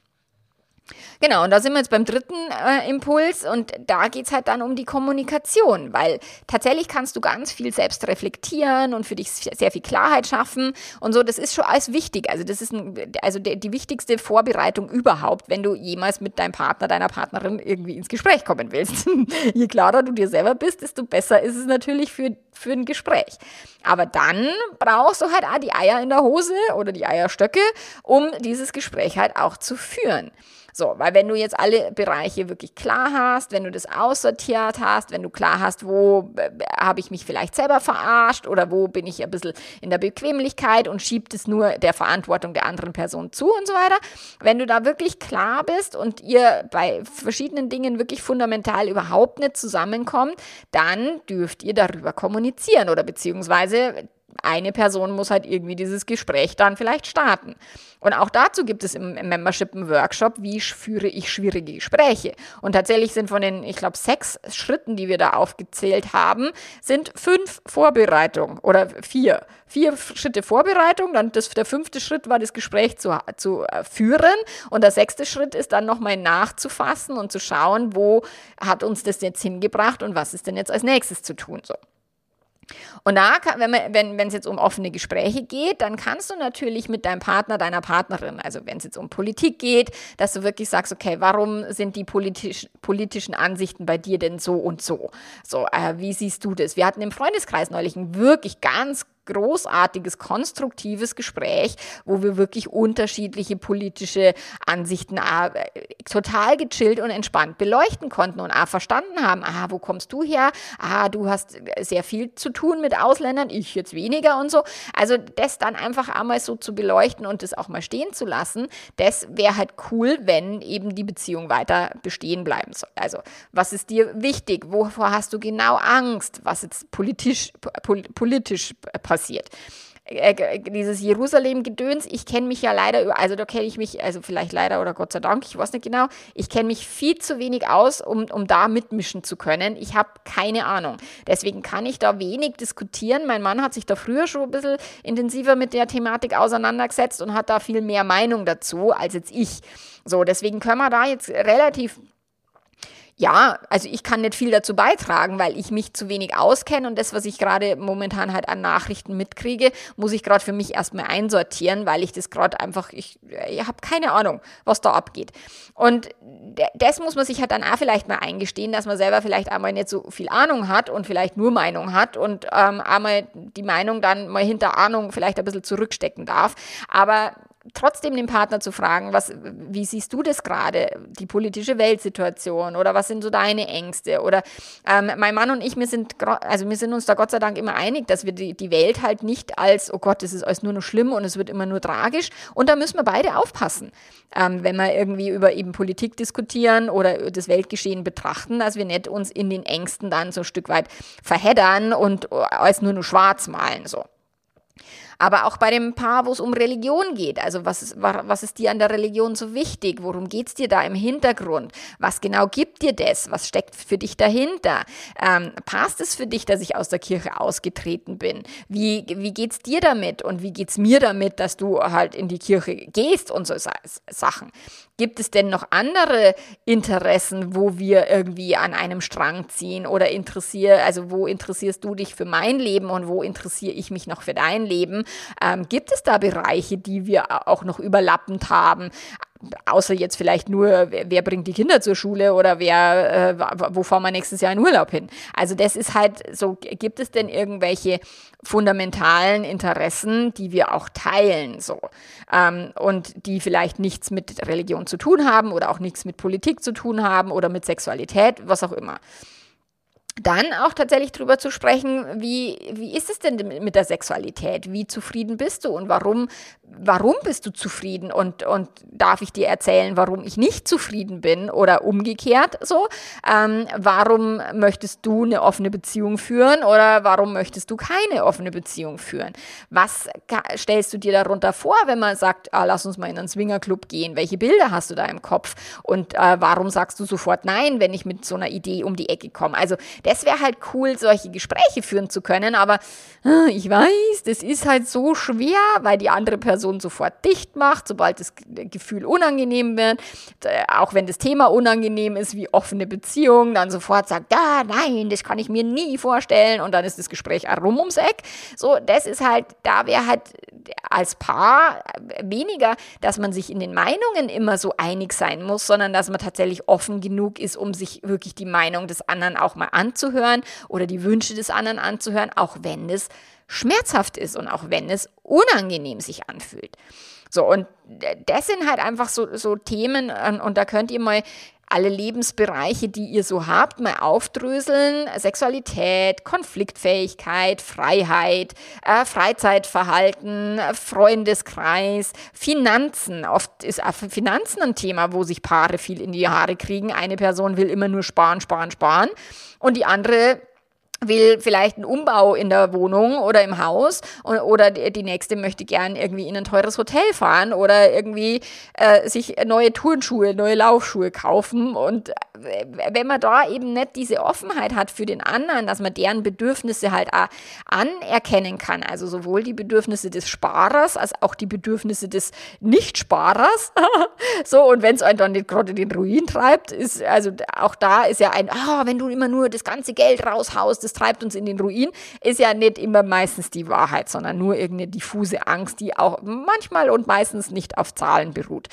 Genau, und da sind wir jetzt beim dritten äh, Impuls und da geht es halt dann um die Kommunikation, weil tatsächlich kannst du ganz viel selbst reflektieren und für dich sehr viel Klarheit schaffen und so, das ist schon alles wichtig. Also das ist ein, also die, die wichtigste Vorbereitung überhaupt, wenn du jemals mit deinem Partner, deiner Partnerin irgendwie ins Gespräch kommen willst. Je klarer du dir selber bist, desto besser ist es natürlich für, für ein Gespräch. Aber dann brauchst du halt auch die Eier in der Hose oder die Eierstöcke, um dieses Gespräch halt auch zu führen. So, weil wenn du jetzt alle Bereiche wirklich klar hast, wenn du das aussortiert hast, wenn du klar hast, wo äh, habe ich mich vielleicht selber verarscht oder wo bin ich ein bisschen in der Bequemlichkeit und schiebt es nur der Verantwortung der anderen Person zu und so weiter. Wenn du da wirklich klar bist und ihr bei verschiedenen Dingen wirklich fundamental überhaupt nicht zusammenkommt, dann dürft ihr darüber kommunizieren oder beziehungsweise eine Person muss halt irgendwie dieses Gespräch dann vielleicht starten. Und auch dazu gibt es im, Membership einen Workshop, wie führe ich schwierige Gespräche. Und tatsächlich sind von den, ich glaube, sechs Schritten, die wir da aufgezählt haben, sind fünf Vorbereitungen oder vier. Vier Schritte Vorbereitung, dann das, der fünfte Schritt war das Gespräch zu, zu äh, führen und der sechste Schritt ist dann nochmal nachzufassen und zu schauen, wo hat uns das jetzt hingebracht und was ist denn jetzt als nächstes zu tun. So. Und da, wenn es wenn, jetzt um offene Gespräche geht, dann kannst du natürlich mit deinem Partner, deiner Partnerin, also wenn es jetzt um Politik geht, dass du wirklich sagst, okay, warum sind die politisch, politischen Ansichten bei dir denn so und so? So, äh, wie siehst du das? Wir hatten im Freundeskreis neulich ein wirklich ganz großartiges, konstruktives Gespräch, wo wir wirklich unterschiedliche politische Ansichten äh, total gechillt und entspannt beleuchten konnten und auch verstanden haben, ah, wo kommst du her? Ah, du hast sehr viel zu tun mit Ausländern, ich jetzt weniger und so. Also das dann einfach einmal so zu beleuchten und das auch mal stehen zu lassen, das wäre halt cool, wenn eben die Beziehung weiter bestehen bleiben soll. Also was ist dir wichtig? Wovor hast du genau Angst? Was jetzt politisch, politisch passiert? Passiert. Äh, dieses Jerusalem-Gedöns, ich kenne mich ja leider, also da kenne ich mich, also vielleicht leider oder Gott sei Dank, ich weiß nicht genau, ich kenne mich viel zu wenig aus, um, um da mitmischen zu können. Ich habe keine Ahnung. Deswegen kann ich da wenig diskutieren. Mein Mann hat sich da früher schon ein bisschen intensiver mit der Thematik auseinandergesetzt und hat da viel mehr Meinung dazu als jetzt ich. So, deswegen können wir da jetzt relativ ja, also ich kann nicht viel dazu beitragen, weil ich mich zu wenig auskenne und das, was ich gerade momentan halt an Nachrichten mitkriege, muss ich gerade für mich erstmal einsortieren, weil ich das gerade einfach, ich, ich habe keine Ahnung, was da abgeht. Und das muss man sich halt dann auch vielleicht mal eingestehen, dass man selber vielleicht einmal nicht so viel Ahnung hat und vielleicht nur Meinung hat und ähm, einmal die Meinung dann mal hinter Ahnung vielleicht ein bisschen zurückstecken darf. Aber trotzdem den Partner zu fragen, was, wie siehst du das gerade, die politische Weltsituation oder was sind so deine Ängste oder ähm, mein Mann und ich, wir sind, also wir sind uns da Gott sei Dank immer einig, dass wir die, die Welt halt nicht als, oh Gott, das ist alles nur noch schlimm und es wird immer nur tragisch und da müssen wir beide aufpassen, ähm, wenn wir irgendwie über eben Politik diskutieren oder das Weltgeschehen betrachten, dass wir nicht uns in den Ängsten dann so ein Stück weit verheddern und alles nur noch schwarz malen, so. Aber auch bei dem Paar, wo es um Religion geht. Also was ist, was ist dir an der Religion so wichtig? Worum geht es dir da im Hintergrund? Was genau gibt dir das? Was steckt für dich dahinter? Ähm, passt es für dich, dass ich aus der Kirche ausgetreten bin? Wie, wie geht es dir damit? Und wie geht es mir damit, dass du halt in die Kirche gehst und so Sachen? Gibt es denn noch andere Interessen, wo wir irgendwie an einem Strang ziehen oder interessiere, also wo interessierst du dich für mein Leben und wo interessiere ich mich noch für dein Leben? Ähm, gibt es da Bereiche, die wir auch noch überlappend haben? außer jetzt vielleicht nur, wer, wer, bringt die Kinder zur Schule oder wer, äh, wo fahren wir nächstes Jahr in Urlaub hin? Also das ist halt so, gibt es denn irgendwelche fundamentalen Interessen, die wir auch teilen, so ähm, und die vielleicht nichts mit Religion zu tun haben oder auch nichts mit Politik zu tun haben oder mit Sexualität, was auch immer. Dann auch tatsächlich darüber zu sprechen, wie, wie ist es denn mit der Sexualität? Wie zufrieden bist du und warum, warum bist du zufrieden? Und, und darf ich dir erzählen, warum ich nicht zufrieden bin oder umgekehrt so? Ähm, warum möchtest du eine offene Beziehung führen oder warum möchtest du keine offene Beziehung führen? Was stellst du dir darunter vor, wenn man sagt, ah, lass uns mal in einen Swingerclub gehen? Welche Bilder hast du da im Kopf? Und äh, warum sagst du sofort nein, wenn ich mit so einer Idee um die Ecke komme? Also das wäre halt cool, solche Gespräche führen zu können, aber äh, ich weiß, das ist halt so schwer, weil die andere Person Person sofort dicht macht, sobald das Gefühl unangenehm wird, auch wenn das Thema unangenehm ist, wie offene Beziehung, dann sofort sagt, ja, nein, das kann ich mir nie vorstellen und dann ist das Gespräch rum ums Eck. So, das ist halt, da wäre halt als Paar weniger, dass man sich in den Meinungen immer so einig sein muss, sondern dass man tatsächlich offen genug ist, um sich wirklich die Meinung des anderen auch mal anzuhören oder die Wünsche des anderen anzuhören, auch wenn es schmerzhaft ist und auch wenn es unangenehm sich anfühlt. So, und das sind halt einfach so, so Themen, und da könnt ihr mal alle Lebensbereiche, die ihr so habt, mal aufdröseln. Sexualität, Konfliktfähigkeit, Freiheit, äh, Freizeitverhalten, Freundeskreis, Finanzen. Oft ist Finanzen ein Thema, wo sich Paare viel in die Haare kriegen. Eine Person will immer nur sparen, sparen, sparen und die andere will vielleicht einen Umbau in der Wohnung oder im Haus oder die nächste möchte gern irgendwie in ein teures Hotel fahren oder irgendwie äh, sich neue Turnschuhe, neue Laufschuhe kaufen. Und äh, wenn man da eben nicht diese Offenheit hat für den anderen, dass man deren Bedürfnisse halt auch anerkennen kann, also sowohl die Bedürfnisse des Sparers als auch die Bedürfnisse des Nichtsparers, so und wenn es einen dann nicht gerade den Ruin treibt, ist also auch da ist ja ein, ah, wenn du immer nur das ganze Geld raushaust, das treibt uns in den Ruin, ist ja nicht immer meistens die Wahrheit, sondern nur irgendeine diffuse Angst, die auch manchmal und meistens nicht auf Zahlen beruht.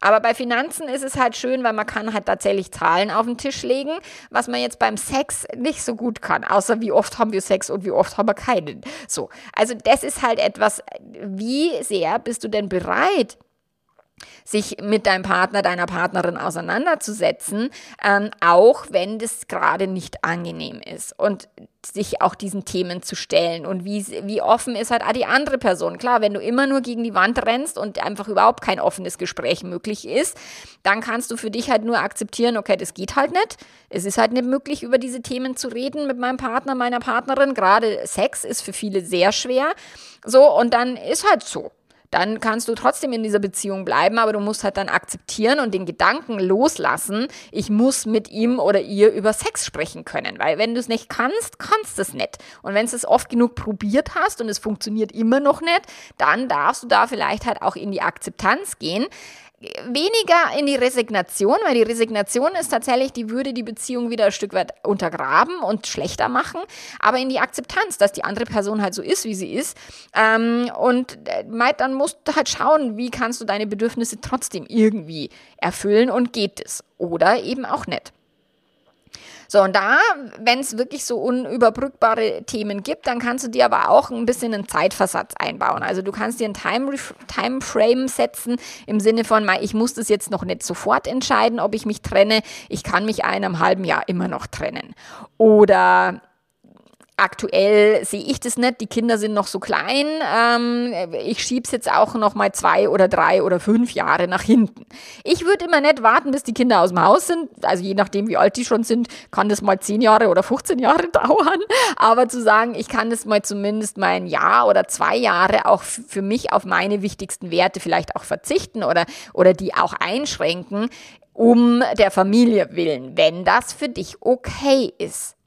Aber bei Finanzen ist es halt schön, weil man kann halt tatsächlich Zahlen auf den Tisch legen, was man jetzt beim Sex nicht so gut kann, außer wie oft haben wir Sex und wie oft haben wir keinen. So, also das ist halt etwas, wie sehr bist du denn bereit, sich mit deinem Partner, deiner Partnerin auseinanderzusetzen, ähm, auch wenn das gerade nicht angenehm ist und sich auch diesen Themen zu stellen und wie, wie offen ist halt die andere Person. Klar, wenn du immer nur gegen die Wand rennst und einfach überhaupt kein offenes Gespräch möglich ist, dann kannst du für dich halt nur akzeptieren, okay, das geht halt nicht. Es ist halt nicht möglich, über diese Themen zu reden mit meinem Partner, meiner Partnerin. Gerade Sex ist für viele sehr schwer. So, und dann ist halt so dann kannst du trotzdem in dieser Beziehung bleiben, aber du musst halt dann akzeptieren und den Gedanken loslassen, ich muss mit ihm oder ihr über Sex sprechen können, weil wenn du es nicht kannst, kannst du es nicht. Und wenn du es oft genug probiert hast und es funktioniert immer noch nicht, dann darfst du da vielleicht halt auch in die Akzeptanz gehen weniger in die Resignation, weil die Resignation ist tatsächlich, die würde die Beziehung wieder ein Stück weit untergraben und schlechter machen, aber in die Akzeptanz, dass die andere Person halt so ist, wie sie ist. Ähm, und äh, dann musst du halt schauen, wie kannst du deine Bedürfnisse trotzdem irgendwie erfüllen und geht es. Oder eben auch nicht. So, und da, wenn es wirklich so unüberbrückbare Themen gibt, dann kannst du dir aber auch ein bisschen einen Zeitversatz einbauen. Also du kannst dir ein Time Timeframe setzen im Sinne von, ich muss das jetzt noch nicht sofort entscheiden, ob ich mich trenne. Ich kann mich einem halben Jahr immer noch trennen. Oder Aktuell sehe ich das nicht, die Kinder sind noch so klein. Ähm, ich schiebe es jetzt auch noch mal zwei oder drei oder fünf Jahre nach hinten. Ich würde immer nicht warten, bis die Kinder aus dem Haus sind. Also je nachdem, wie alt die schon sind, kann das mal zehn Jahre oder 15 Jahre dauern. Aber zu sagen, ich kann das mal zumindest mal ein Jahr oder zwei Jahre auch für mich auf meine wichtigsten Werte vielleicht auch verzichten oder, oder die auch einschränken, um der Familie willen, wenn das für dich okay ist.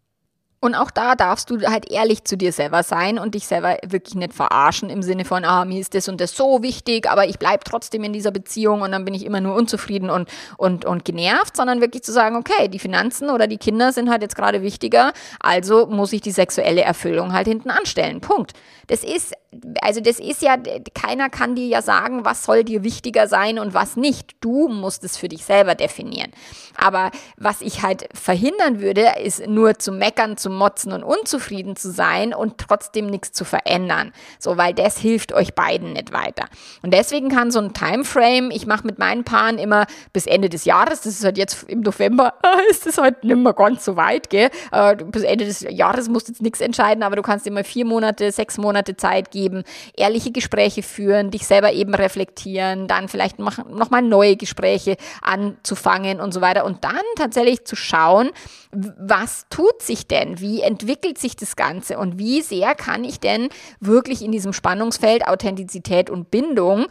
Und auch da darfst du halt ehrlich zu dir selber sein und dich selber wirklich nicht verarschen im Sinne von, ah, mir ist das und das so wichtig, aber ich bleibe trotzdem in dieser Beziehung und dann bin ich immer nur unzufrieden und, und, und genervt, sondern wirklich zu sagen, okay, die Finanzen oder die Kinder sind halt jetzt gerade wichtiger, also muss ich die sexuelle Erfüllung halt hinten anstellen. Punkt. Das ist, also das ist ja, keiner kann dir ja sagen, was soll dir wichtiger sein und was nicht. Du musst es für dich selber definieren. Aber was ich halt verhindern würde, ist nur zu meckern, zu motzen und unzufrieden zu sein und trotzdem nichts zu verändern. So, weil das hilft euch beiden nicht weiter. Und deswegen kann so ein Timeframe, ich mache mit meinen Paaren immer bis Ende des Jahres, das ist halt jetzt im November, ist das halt nicht mehr ganz so weit, gell? Äh, bis Ende des Jahres musst du jetzt nichts entscheiden, aber du kannst immer vier Monate, sechs Monate Zeit geben, ehrliche Gespräche führen, dich selber eben reflektieren, dann vielleicht nochmal neue Gespräche anzufangen und so weiter und dann tatsächlich zu schauen, was tut sich denn? Wie entwickelt sich das Ganze? Und wie sehr kann ich denn wirklich in diesem Spannungsfeld Authentizität und Bindung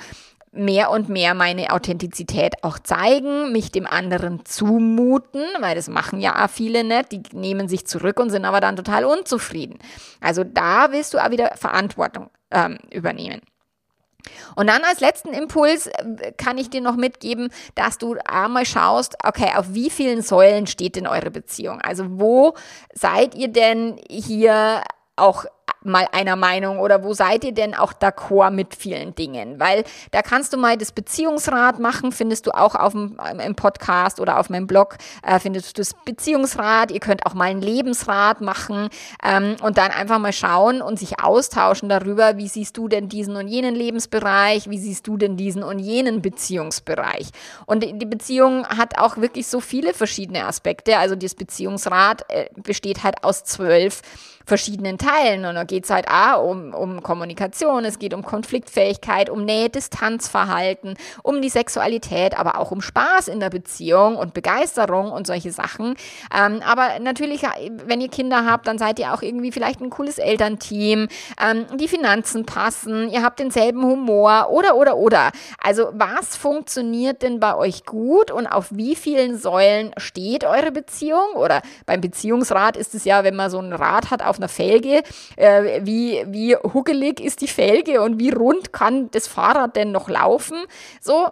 mehr und mehr meine Authentizität auch zeigen, mich dem anderen zumuten, weil das machen ja viele nicht, die nehmen sich zurück und sind aber dann total unzufrieden. Also da willst du auch wieder Verantwortung ähm, übernehmen. Und dann als letzten Impuls äh, kann ich dir noch mitgeben, dass du einmal schaust, okay, auf wie vielen Säulen steht denn eure Beziehung? Also wo seid ihr denn hier auch mal einer Meinung oder wo seid ihr denn auch d'accord mit vielen Dingen? Weil da kannst du mal das Beziehungsrat machen, findest du auch auf dem, im Podcast oder auf meinem Blog, äh, findest du das Beziehungsrat. Ihr könnt auch mal ein Lebensrat machen ähm, und dann einfach mal schauen und sich austauschen darüber, wie siehst du denn diesen und jenen Lebensbereich, wie siehst du denn diesen und jenen Beziehungsbereich. Und die Beziehung hat auch wirklich so viele verschiedene Aspekte. Also das Beziehungsrat äh, besteht halt aus zwölf verschiedenen Teilen. Und da geht es halt auch um, um Kommunikation, es geht um Konfliktfähigkeit, um Nähe-Distanzverhalten, um die Sexualität, aber auch um Spaß in der Beziehung und Begeisterung und solche Sachen. Ähm, aber natürlich, wenn ihr Kinder habt, dann seid ihr auch irgendwie vielleicht ein cooles Elternteam, ähm, die Finanzen passen, ihr habt denselben Humor oder, oder, oder. Also was funktioniert denn bei euch gut und auf wie vielen Säulen steht eure Beziehung? Oder beim Beziehungsrat ist es ja, wenn man so ein Rad hat auf einer Felge, äh, wie, wie huckelig ist die Felge und wie rund kann das Fahrrad denn noch laufen? So,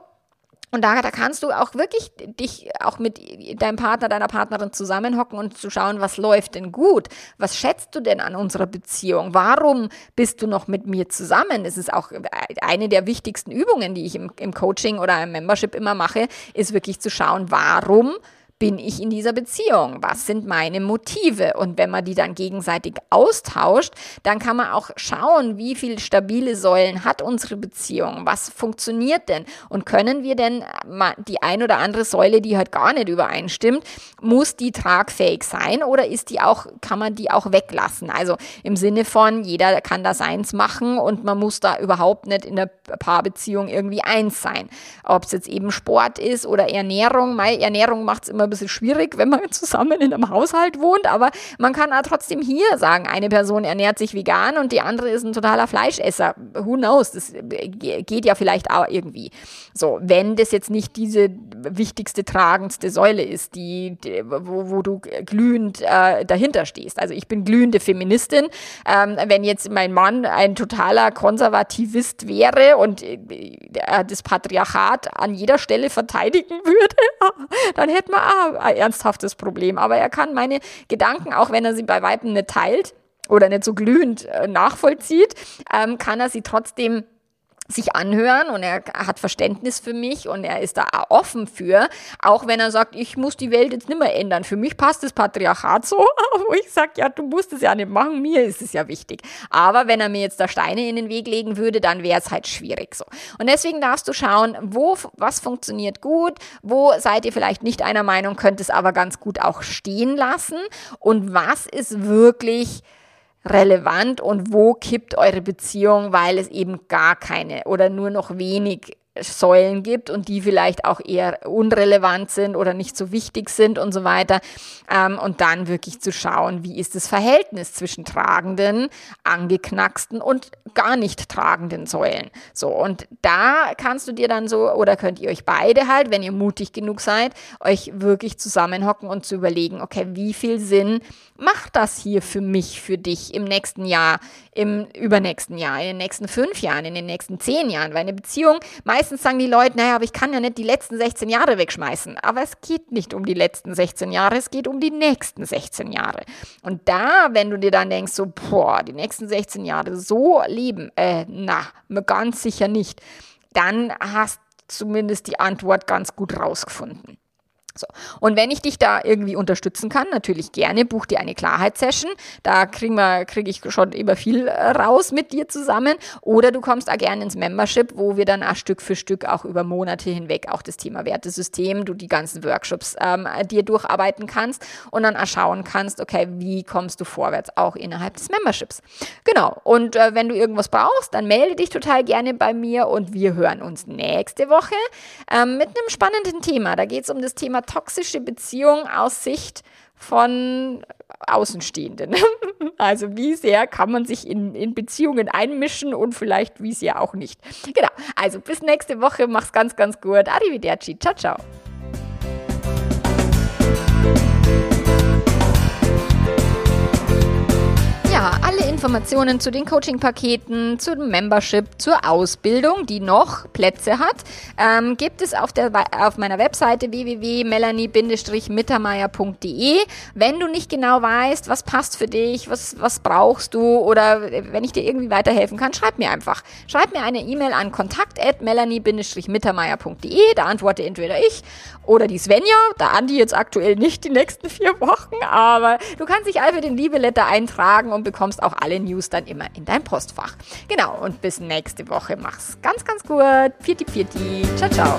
und da, da kannst du auch wirklich dich auch mit deinem Partner, deiner Partnerin zusammenhocken und zu schauen, was läuft denn gut? Was schätzt du denn an unserer Beziehung? Warum bist du noch mit mir zusammen? Das ist auch eine der wichtigsten Übungen, die ich im, im Coaching oder im Membership immer mache, ist wirklich zu schauen, warum bin ich in dieser Beziehung? Was sind meine Motive? Und wenn man die dann gegenseitig austauscht, dann kann man auch schauen, wie viele stabile Säulen hat unsere Beziehung? Was funktioniert denn? Und können wir denn die ein oder andere Säule, die halt gar nicht übereinstimmt, muss die tragfähig sein oder ist die auch, kann man die auch weglassen? Also im Sinne von, jeder kann das eins machen und man muss da überhaupt nicht in der Paarbeziehung irgendwie eins sein. Ob es jetzt eben Sport ist oder Ernährung, meine Ernährung macht es immer ein bisschen schwierig, wenn man zusammen in einem Haushalt wohnt, aber man kann auch trotzdem hier sagen, eine Person ernährt sich vegan und die andere ist ein totaler Fleischesser. Who knows? Das geht ja vielleicht auch irgendwie. So, wenn das jetzt nicht diese wichtigste, tragendste Säule ist, die, die wo, wo, du glühend äh, dahinter stehst. Also ich bin glühende Feministin. Ähm, wenn jetzt mein Mann ein totaler Konservativist wäre und äh, das Patriarchat an jeder Stelle verteidigen würde, dann hätten wir ein ernsthaftes Problem. Aber er kann meine Gedanken, auch wenn er sie bei Weitem nicht teilt oder nicht so glühend äh, nachvollzieht, ähm, kann er sie trotzdem sich anhören und er hat Verständnis für mich und er ist da offen für, auch wenn er sagt, ich muss die Welt jetzt nicht mehr ändern. Für mich passt das Patriarchat so, wo ich sage, ja, du musst es ja nicht machen, mir ist es ja wichtig. Aber wenn er mir jetzt da Steine in den Weg legen würde, dann wäre es halt schwierig so. Und deswegen darfst du schauen, wo, was funktioniert gut, wo seid ihr vielleicht nicht einer Meinung, könnt es aber ganz gut auch stehen lassen und was ist wirklich relevant und wo kippt eure Beziehung, weil es eben gar keine oder nur noch wenig Säulen gibt und die vielleicht auch eher unrelevant sind oder nicht so wichtig sind und so weiter. Ähm, und dann wirklich zu schauen, wie ist das Verhältnis zwischen tragenden, angeknacksten und gar nicht tragenden Säulen. So, und da kannst du dir dann so, oder könnt ihr euch beide halt, wenn ihr mutig genug seid, euch wirklich zusammenhocken und zu überlegen, okay, wie viel Sinn macht das hier für mich, für dich im nächsten Jahr, im übernächsten Jahr, in den nächsten fünf Jahren, in den nächsten zehn Jahren? Weil eine Beziehung meist meistens sagen die Leute, naja, aber ich kann ja nicht die letzten 16 Jahre wegschmeißen. Aber es geht nicht um die letzten 16 Jahre, es geht um die nächsten 16 Jahre. Und da, wenn du dir dann denkst, so, boah, die nächsten 16 Jahre so leben, äh, na, ganz sicher nicht, dann hast zumindest die Antwort ganz gut rausgefunden. So. Und wenn ich dich da irgendwie unterstützen kann, natürlich gerne, buch dir eine Klarheitssession. Da kriege krieg ich schon immer viel äh, raus mit dir zusammen. Oder du kommst auch gerne ins Membership, wo wir dann auch Stück für Stück auch über Monate hinweg auch das Thema Wertesystem, du die ganzen Workshops ähm, dir durcharbeiten kannst und dann auch schauen kannst, okay, wie kommst du vorwärts auch innerhalb des Memberships. Genau. Und äh, wenn du irgendwas brauchst, dann melde dich total gerne bei mir und wir hören uns nächste Woche ähm, mit einem spannenden Thema. Da geht es um das Thema toxische Beziehung aus Sicht von Außenstehenden. Also wie sehr kann man sich in, in Beziehungen einmischen und vielleicht wie sehr auch nicht. Genau, also bis nächste Woche, mach's ganz, ganz gut. Arrivederci, ciao, ciao. Informationen zu den Coaching-Paketen, zum Membership, zur Ausbildung, die noch Plätze hat, ähm, gibt es auf, der, auf meiner Webseite www.melanie-mittermeier.de. Wenn du nicht genau weißt, was passt für dich, was, was brauchst du oder wenn ich dir irgendwie weiterhelfen kann, schreib mir einfach. Schreib mir eine E-Mail an kontakt.melanie-mittermeier.de. Da antworte entweder ich oder die Svenja. Da Andi jetzt aktuell nicht die nächsten vier Wochen, aber du kannst dich einfach den Liebeletter eintragen und bekommst auch alle News dann immer in dein Postfach. Genau, und bis nächste Woche. Mach's ganz, ganz gut. Pfiati, pfiati. Ciao, ciao.